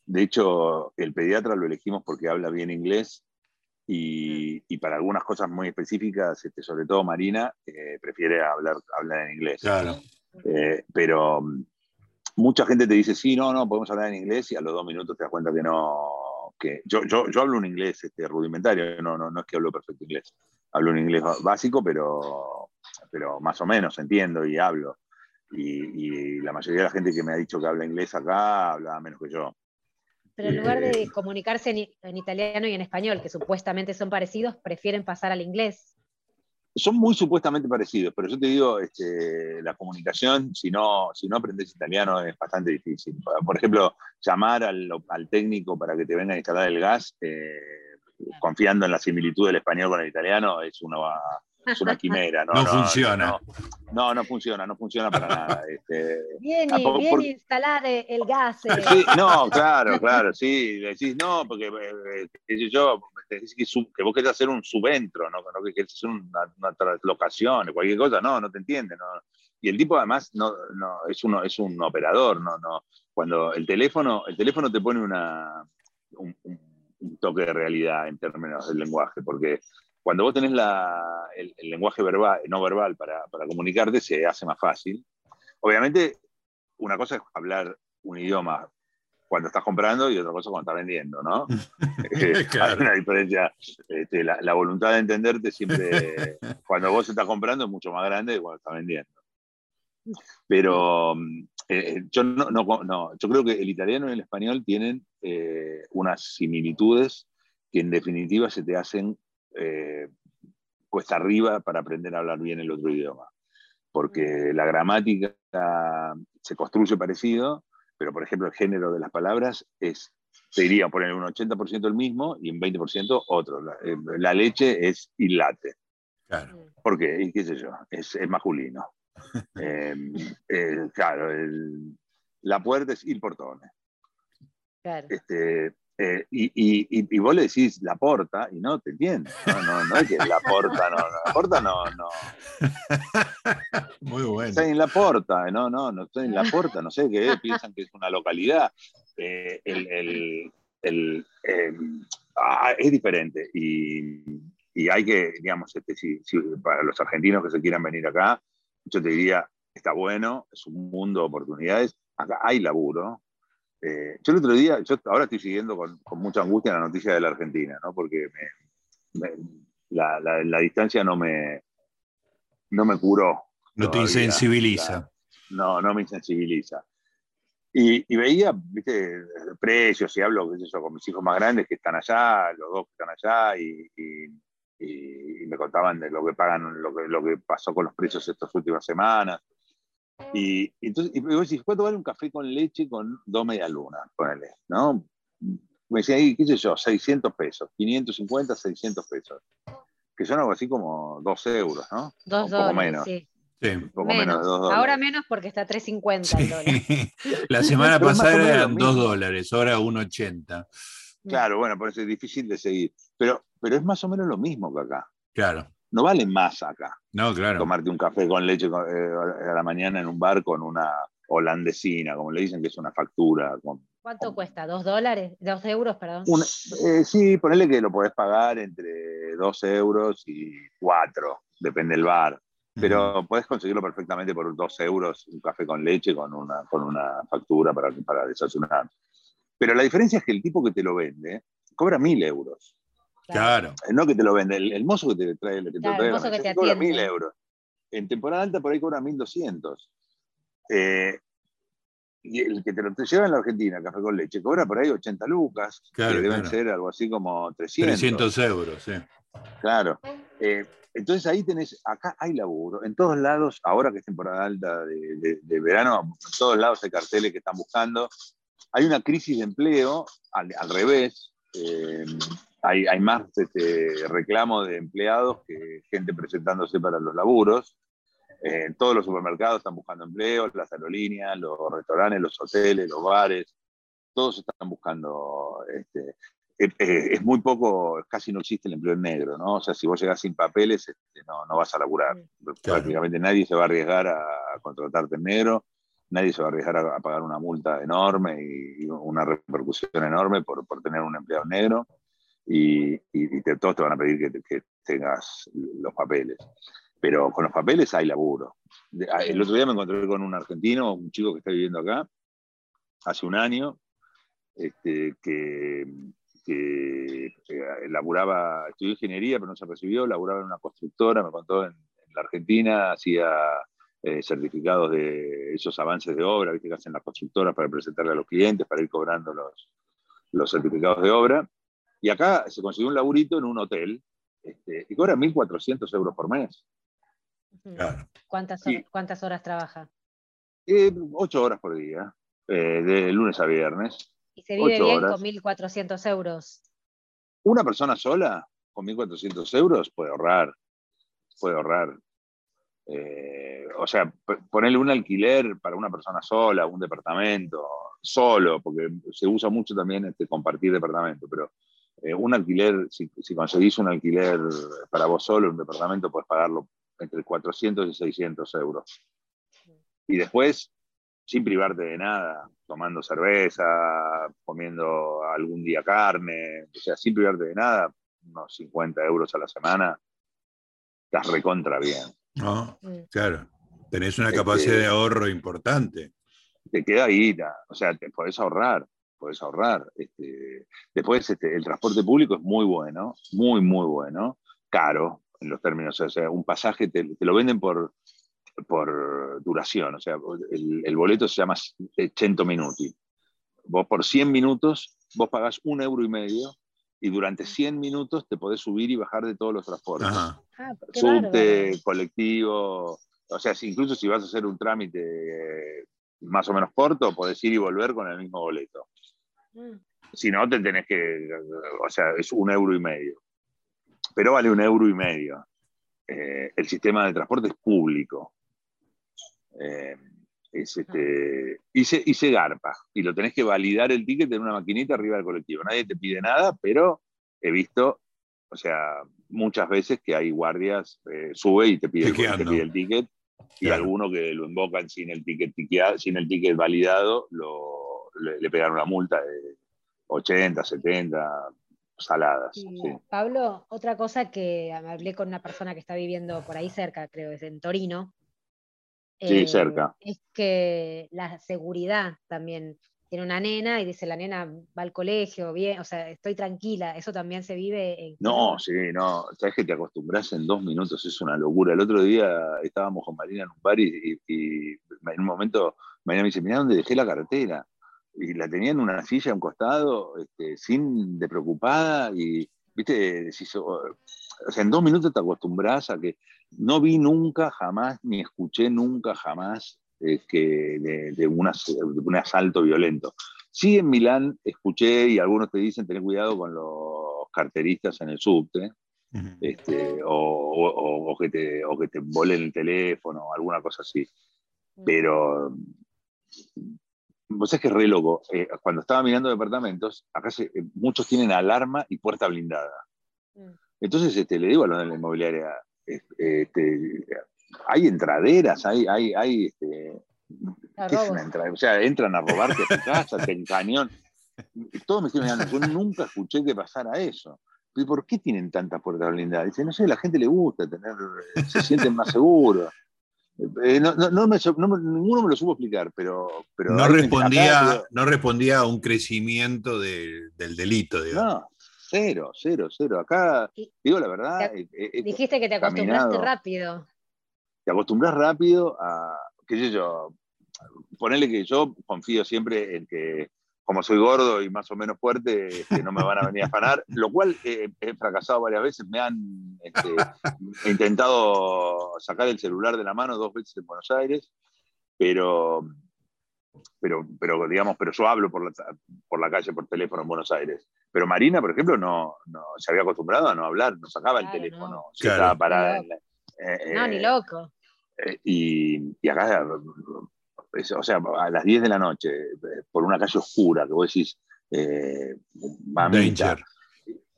De hecho, el pediatra lo elegimos porque habla bien inglés y, mm. y para algunas cosas muy específicas, este, sobre todo Marina, eh, prefiere hablar, hablar en inglés. Claro. Eh, pero mm, mucha gente te dice, sí, no, no, podemos hablar en inglés y a los dos minutos te das cuenta que no. Que yo, yo, yo hablo un inglés este, rudimentario, no, no, no es que hablo perfecto inglés. Hablo un inglés básico, pero pero más o menos entiendo y hablo. Y, la mayoría de la gente que me ha dicho que habla inglés acá habla menos que yo. Pero en lugar de comunicarse en, italiano y en español, que supuestamente son parecidos, prefieren pasar al inglés. Son muy supuestamente parecidos, pero yo te digo, este, la comunicación, si no, si no aprendes italiano, es bastante difícil. Por ejemplo, llamar al, técnico para que te venga a instalar el gas, eh, confiando en la similitud del español con el italiano, es una, es una quimera. No, no, funciona. No, no, funciona, no funciona para nada. Este, viene, viene instalar el gas. Eh. Sí, no, claro, claro, sí. Decís, no, porque eh, eh, yo, decís que, que, vos querés hacer un subentro, ¿no? que querés hacer una, una translocación, cualquier cosa, no, no te entiende. No. Y el tipo además no, no, es, uno, es un operador, no, no. Cuando el teléfono, el teléfono te pone una, un, un toque de realidad en términos del lenguaje, porque cuando vos tenés el, lenguaje verbal, no verbal para, comunicarte, se hace más fácil. Obviamente, una cosa es hablar un idioma cuando estás comprando y otra cosa cuando estás vendiendo, ¿no? Eh, hay una diferencia. Este, la, voluntad de entenderte siempre, cuando vos estás comprando, es mucho más grande que cuando estás vendiendo. Pero eh, yo, no, yo creo que el italiano y el español tienen eh, unas similitudes que en definitiva se te hacen eh, cuesta arriba para aprender a hablar bien el otro idioma. Porque la gramática se construye parecido, pero por ejemplo el género de las palabras es, te diría poner un 80% el mismo y un 20% otro. Eh, la, leche es ilate. Claro. ¿Por qué? Y qué sé yo, es, masculino. Eh, claro, la puerta es il portone. Claro. Este, eh, y, y, y, vos le decís la porta y no te entiende. No, no, no es que la porta, no, la porta no, no. Muy bueno. Está en la porta, no, no, no estoy en la porta, no sé qué piensan que es una localidad. Eh, el, el, el, ah, es diferente y, y, hay que, digamos, este, si, para los argentinos que se quieran venir acá, yo te diría, está bueno, es un mundo de oportunidades, acá hay laburo. Eh, yo el otro día, yo ahora estoy siguiendo con, con, mucha angustia la noticia de la Argentina, ¿no? porque la, la, la, distancia no me, no me curó. No te insensibiliza. no, no me insensibiliza. Y, veía, viste, precios y hablo, qué sé yo, con mis hijos más grandes que están allá, los dos que están allá, y, y, me contaban de lo que pagan, lo que, lo que pasó con los precios estas últimas semanas. Y, entonces, y vos decís, ¿cuánto vale un café con leche con dos media luna? Ponele, ¿no? Me decía ahí, qué sé yo, 600 pesos, 550, 600 pesos. Que son algo así como 2 euros, ¿no? Dos Un poco menos. Sí. Un poco menos, de 2 dólares. Ahora menos porque está 3.50 el dólar. La semana pasada eran 2 dólares, ahora 1.80. Claro, bueno, por eso es difícil de seguir. Pero, pero es más o menos lo mismo que acá. Claro. No vale más acá. No, claro. Tomarte un café con leche eh, a la mañana en un bar con una holandesina, como le dicen, que es una factura. ¿Cuánto cuesta? ¿Dos dólares? ¿Dos euros, perdón? Eh, sí, ponele que lo podés pagar entre dos euros y cuatro, depende del bar. Pero podés conseguirlo perfectamente por dos euros, un café con leche con una, con una factura para, para desayunar. Pero la diferencia es que el tipo que te lo vende cobra mil euros. Claro. Eh, no que te lo vende, el, mozo que te trae, que te trae el mozo que te cobra mil euros. En temporada alta por ahí cobra mil doscientos. Eh, y el que te lo lleva en la Argentina, café con leche, cobra por ahí 80 lucas, que deben ser algo así como 300. 300 euros, sí. Claro. Eh, entonces ahí tenés, acá hay laburo, en todos lados, ahora que es temporada alta de, verano, en todos lados hay carteles que están buscando. Hay una crisis de empleo, al, revés, eh, hay, hay, más este, reclamo de empleados que gente presentándose para los laburos. Eh, todos los supermercados están buscando empleo, las aerolíneas, los restaurantes, los hoteles, los bares, todos están buscando este, eh, eh, es muy poco, casi no existe el empleo en negro, ¿no? O sea, si vos llegás sin papeles, este, no, no vas a laburar. Prácticamente nadie se va a arriesgar a, contratarte en negro, nadie se va a arriesgar a, pagar una multa enorme y, una repercusión enorme por, por, tener un empleado negro. Y, y, todos te van a pedir que, que, tengas los papeles. Pero con los papeles hay laburo. El otro día me encontré con un argentino, un chico que está viviendo acá, hace un año, este, que que eh, laburaba, estudió ingeniería, pero no se recibió, laburaba en una constructora, me contó en, la Argentina, hacía eh, certificados de esos avances de obra que hacen las constructoras para presentarle a los clientes, para ir cobrando los, los certificados de obra. Y acá se consiguió un laburito en un hotel este, y cobra 1.400 euros por mes. ¿Cuántas, horas, ¿Cuántas horas trabaja? Eh, ocho horas por día, de lunes a viernes. Y se vive bien con 1.400 euros. Una persona sola con 1.400 euros puede ahorrar, puede ahorrar. Eh, o sea, ponerle un alquiler para una persona sola, un departamento, solo, porque se usa mucho también este, compartir departamento, pero eh, un alquiler, si, si, conseguís un alquiler para vos solo, un departamento, puedes pagarlo entre 400 y 600 euros. Y después sin privarte de nada, tomando cerveza, comiendo algún día carne, o sea, sin privarte de nada, unos 50 euros a la semana, estás recontra bien. No, claro, tenés una capacidad de ahorro importante. Te queda guita, o sea, te podés ahorrar, podés ahorrar. Este, después, este, el transporte público es muy bueno, muy, muy bueno, caro en los términos, o sea, un pasaje te lo venden por por duración, o sea, el, boleto se llama 100 minuti. Vos por 100 minutos, vos pagás un euro y medio y durante 100 minutos te podés subir y bajar de todos los transportes. Ah, Subte, colectivo, o sea, incluso si vas a hacer un trámite más o menos corto, podés ir y volver con el mismo boleto. Mm. Si no, te tenés que, o sea, es un euro y medio. Pero vale un euro y medio. Eh, el sistema de transporte es público. Eh, es este, y, se, garpa. Y lo tenés que validar el ticket en una maquinita arriba del colectivo. Nadie te pide nada, pero he visto, o sea, muchas veces que hay guardias, eh, sube y te pide, el ticket. Y alguno que lo invocan sin el ticket, sin el ticket validado, le, pegan una multa de 80, 70, saladas. Pablo, otra cosa que hablé con una persona que está viviendo por ahí cerca, creo, es en Torino. Sí, eh, cerca. Es que la seguridad también tiene una nena y dice la nena va al colegio, bien, o sea, estoy tranquila, eso también se vive en... No, sí, no, sabes que te acostumbras en dos minutos, es una locura. El otro día estábamos con Marina en un bar y, en un momento Marina me dice, mira dónde dejé la cartera. Y la tenía en una silla a un costado, este, sin de preocupada, y, viste, o sea, en dos minutos te acostumbras a que no vi nunca, jamás, ni escuché nunca, jamás que de, de, un asalto violento. Sí, en Milán escuché y algunos te dicen tener cuidado con los carteristas en el subte, este, o, que te, o que te volen el teléfono, alguna cosa así. Mm. Pero vos sabés que es re loco. Eh, cuando estaba mirando departamentos, acá se, eh, muchos tienen alarma y puerta blindada. Mm. Entonces este, le digo a los de la inmobiliaria, este, hay entraderas, hay, hay, hay este, o sea, entran a robarte a tu casa, te encañón. Todos me están mirando, yo nunca escuché que pasara eso. ¿Y por qué tienen tantas puertas blindadas? Dice, no sé, a la gente le gusta tener, se sienten más seguros. Eh, no, no, no, me, ninguno me lo supo explicar, pero... pero no, respondía, no respondía a un crecimiento del delito, digamos. No, cero, cero, cero. Acá, digo la verdad... Eh, eh, dijiste que te acostumbraste rápido te acostumbras rápido a, qué sé yo, ponerle que yo confío siempre en que como soy gordo y más o menos fuerte, este, no me van a venir a afanar, lo cual he fracasado varias veces, me han este, intentado sacar el celular de la mano dos veces en Buenos Aires, pero, pero, pero digamos, pero yo hablo por la, por la calle, por teléfono en Buenos Aires. Pero Marina, por ejemplo, no, no se había acostumbrado a no hablar, no sacaba el teléfono, estaba parada en la, eh, no, ni loco. Eh, y, acá, o sea, a las 10 de la noche, por una calle oscura, que vos decís, eh,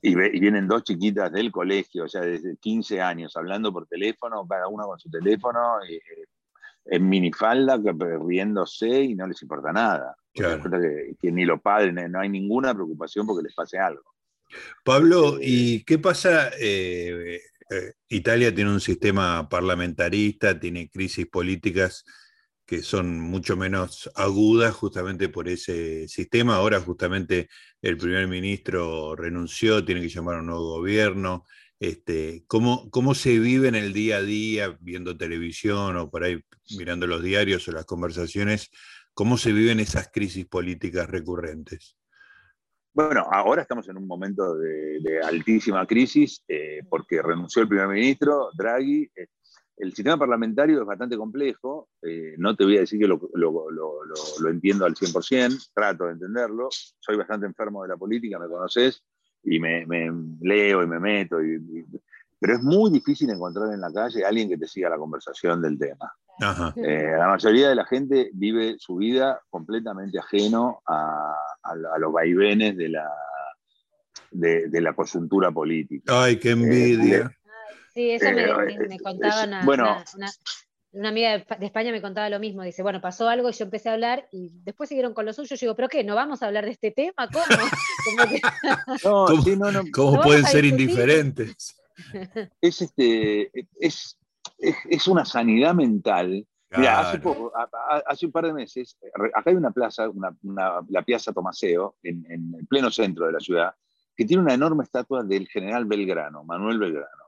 y, y, vienen dos chiquitas del colegio, o sea, desde 15 años, hablando por teléfono, cada una con su teléfono, en minifalda, riéndose y no les importa nada. Que, ni los padres, no hay ninguna preocupación porque les pase algo. Pablo, ¿y qué pasa? Eh, Italia tiene un sistema parlamentarista, tiene crisis políticas que son mucho menos agudas justamente por ese sistema. Ahora justamente el primer ministro renunció, tiene que llamar a un nuevo gobierno. Este, ¿cómo, ¿Cómo se vive en el día a día viendo televisión o por ahí mirando los diarios o las conversaciones? ¿Cómo se viven esas crisis políticas recurrentes? Bueno, ahora estamos en un momento de, altísima crisis eh, porque renunció el primer ministro, Draghi. El sistema parlamentario es bastante complejo, eh, no te voy a decir que lo, entiendo al 100%, trato de entenderlo, soy bastante enfermo de la política, me conoces, y me, leo y me meto, pero es muy difícil encontrar en la calle a alguien que te siga la conversación del tema. la mayoría de la gente vive su vida completamente ajeno a, a, los vaivenes de la, de, la coyuntura política. Ay, qué envidia. Sí, eso me, eh, contaba una, bueno, una, amiga de España me contaba lo mismo. Dice, bueno, pasó algo y yo empecé a hablar y después siguieron con lo suyo. Yo digo, ¿pero qué? ¿No vamos a hablar de este tema? ¿Cómo? ¿Cómo, ¿Cómo pueden ser indiferentes? Es, este, es, es, es una sanidad mental Mira, hace, poco, hace un par de meses, acá hay una plaza, la Piazza Tomaseo, en, el pleno centro de la ciudad, que tiene una enorme estatua del general Belgrano, Manuel Belgrano.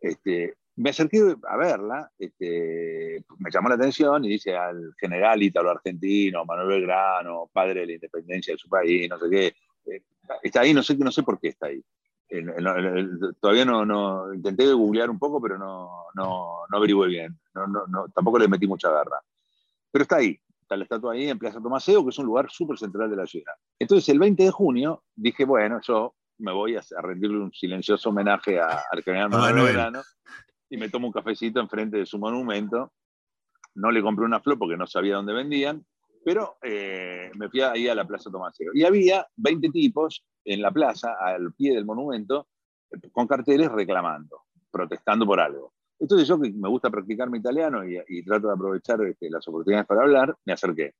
Este, me acerqué a verla, este, me llamó la atención y dice al general ítalo-argentino, Manuel Belgrano, padre de la independencia de su país, no sé qué, eh, está ahí, no sé, no sé por qué está ahí todavía no, no, intenté googlear un poco, pero no, no, no averigüé bien. No, no, tampoco le metí mucha garra. Pero está ahí, está la estatua ahí en Plaza Tomaseo, que es un lugar súper central de la ciudad. Entonces, el 20 de junio dije, bueno, yo me voy a, rendirle un silencioso homenaje al general Manuel Verano y me tomo un cafecito enfrente de su monumento. No le compré una flor porque no sabía dónde vendían, pero eh, me fui ahí a la Plaza Tomaseo. Y había 20 tipos en la plaza, al pie del monumento, con carteles reclamando, protestando por algo. Entonces yo que me gusta practicar mi italiano y, trato de aprovechar este, las oportunidades para hablar, me acerqué.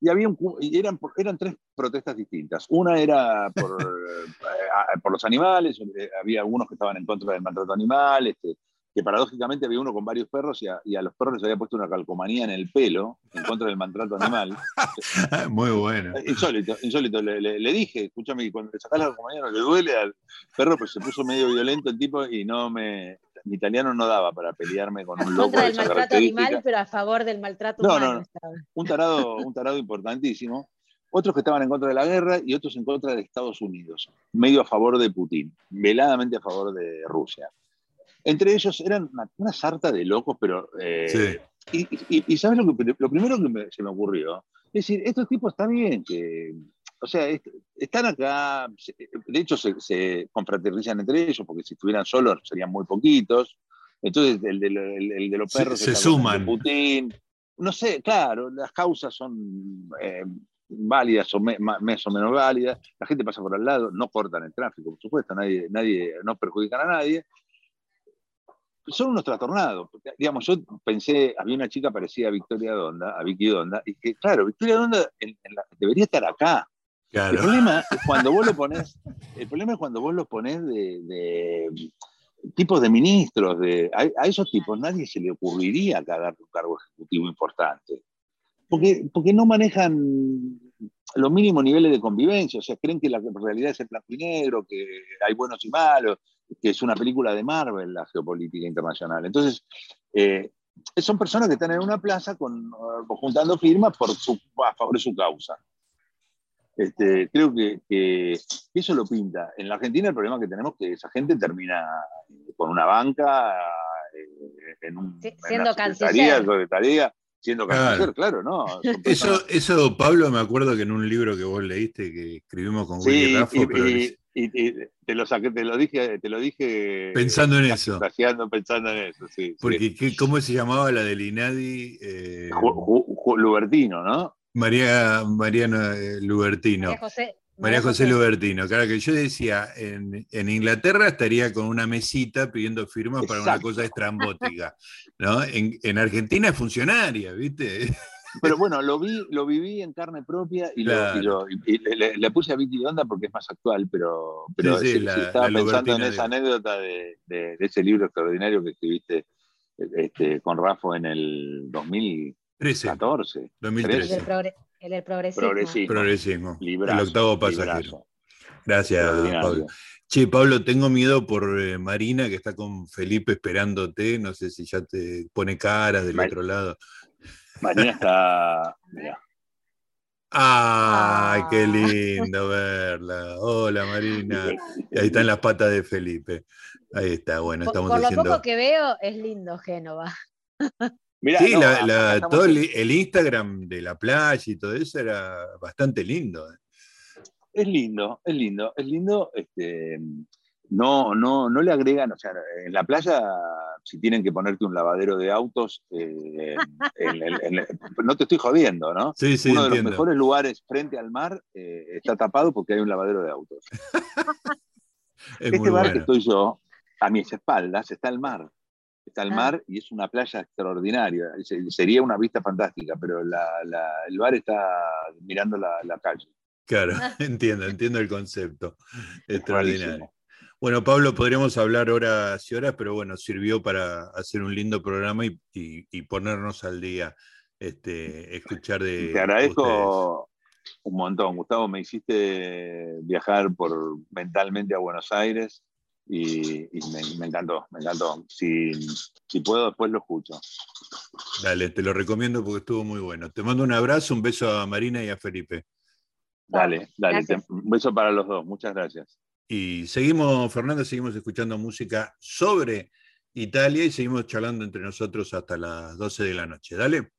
Y había un, eran, eran tres protestas distintas. Una era por, eh, por los animales, eh, había algunos que estaban en contra del maltrato animal, este, que paradójicamente había uno con varios perros y a, los perros les había puesto una calcomanía en el pelo en contra del maltrato animal. Muy bueno. Insólito, insólito. Le, dije, escúchame, cuando le sacás la calcomanía no le duele al perro, pues se puso medio violento el tipo y no me. Mi italiano no daba para pelearme con un loco. Contra del maltrato animal, pero a favor del maltrato no, humano. No, no. Un tarado, un tarado importantísimo otros que estaban en contra de la guerra y otros en contra de Estados Unidos, medio a favor de Putin, veladamente a favor de Rusia. Entre ellos eran una, sarta de locos, pero... Eh, y, ¿sabes lo, que, lo primero que se me ocurrió? Es decir, estos tipos están bien, que, o sea, están acá, de hecho se, confraternizan entre ellos, porque si estuvieran solos serían muy poquitos. Entonces, el de, de los perros se, suman. Putin. No sé, claro, las causas son eh, válidas o más o menos válidas. La gente pasa por al lado, no cortan el tráfico, por supuesto, nadie, nadie, no perjudican a nadie son unos trastornados. Digamos, yo pensé, había una chica parecida a Victoria Donda, a Vicky Donda, y que, claro, Victoria Donda debería estar acá. El problema es cuando vos lo pones, el problema es cuando vos lo pones de, tipos de ministros, de, a, esos tipos nadie se le ocurriría dar un cargo ejecutivo importante. Porque, porque no manejan los mínimos niveles de convivencia, o sea, creen que la realidad es el blanco y negro, que hay buenos y malos, que es una película de Marvel, la geopolítica internacional. Entonces, eh, son personas que están en una plaza con, eh, juntando firmas por su, a favor de su causa. Este, creo que, eso lo pinta. En la Argentina el problema que tenemos es que esa gente termina con una banca, eh, en un, siendo canciller. siendo canciller, claro, ¿no? Eso, eso, Pablo, me acuerdo que en un libro que vos leíste, que escribimos con Willy Raffo, pero y, te lo saqué, te lo dije, te lo dije. Pensando en eso. Pensando en eso, sí. Porque, ¿cómo se llamaba la del INADI? Eh, Lubertino, ¿no? María, Mariana eh, Lubertino. María José. María José Lubertino, claro que yo decía, en, Inglaterra estaría con una mesita pidiendo firmas para una cosa estrambótica, ¿no? En, en Argentina es funcionaria, ¿viste? Pero bueno, lo vi, lo viví en carne propia y, le, puse a Vicky Onda porque es más actual, pero, pero estaba pensando en esa anécdota de, ese libro extraordinario que escribiste este, con Rafa en el 2014. 2013. El, el progresismo. Progresismo. el octavo pasajero. Gracias, Pablo. Che, Pablo, tengo miedo por eh, Marina, que está con Felipe esperándote. No sé si ya te pone cara del otro lado. Marina está. ¡Ay, qué ah. lindo verla! Hola, Marina. Ahí están las patas de Felipe. Ahí está, bueno, estamos por, por lo poco que veo, es lindo Génova. Sí, todo el, Instagram de la playa y todo eso era bastante lindo. ¿eh? Es lindo, es lindo, es lindo. Este, no, no, no le agregan, o sea, en la playa, si tienen que ponerte un lavadero de autos, eh, no te estoy jodiendo, ¿no? Sí, sí, Uno de los mejores lugares frente al mar eh, está tapado porque hay un lavadero de autos. este bar que estoy yo, a mis espaldas, está el mar. Está el ah. mar y es una playa extraordinaria. Sería una vista fantástica, pero el bar está mirando la, calle. Claro, entiendo, entiendo el concepto. Extraordinario. Bueno, Pablo, podríamos hablar horas y horas, pero bueno, sirvió para hacer un lindo programa y, ponernos al día, este, escuchar de. Te agradezco un montón, Gustavo. Me hiciste viajar por mentalmente a Buenos Aires y, me, encantó, me encantó. Si, puedo, después lo escucho. Dale, te lo recomiendo porque estuvo muy bueno. Te mando un abrazo, un beso a Marina y a Felipe. Dale, dale, un beso para los dos. Muchas gracias. Y seguimos, Fernando, seguimos escuchando música sobre Italia y seguimos charlando entre nosotros hasta las 12 de la noche. Dale.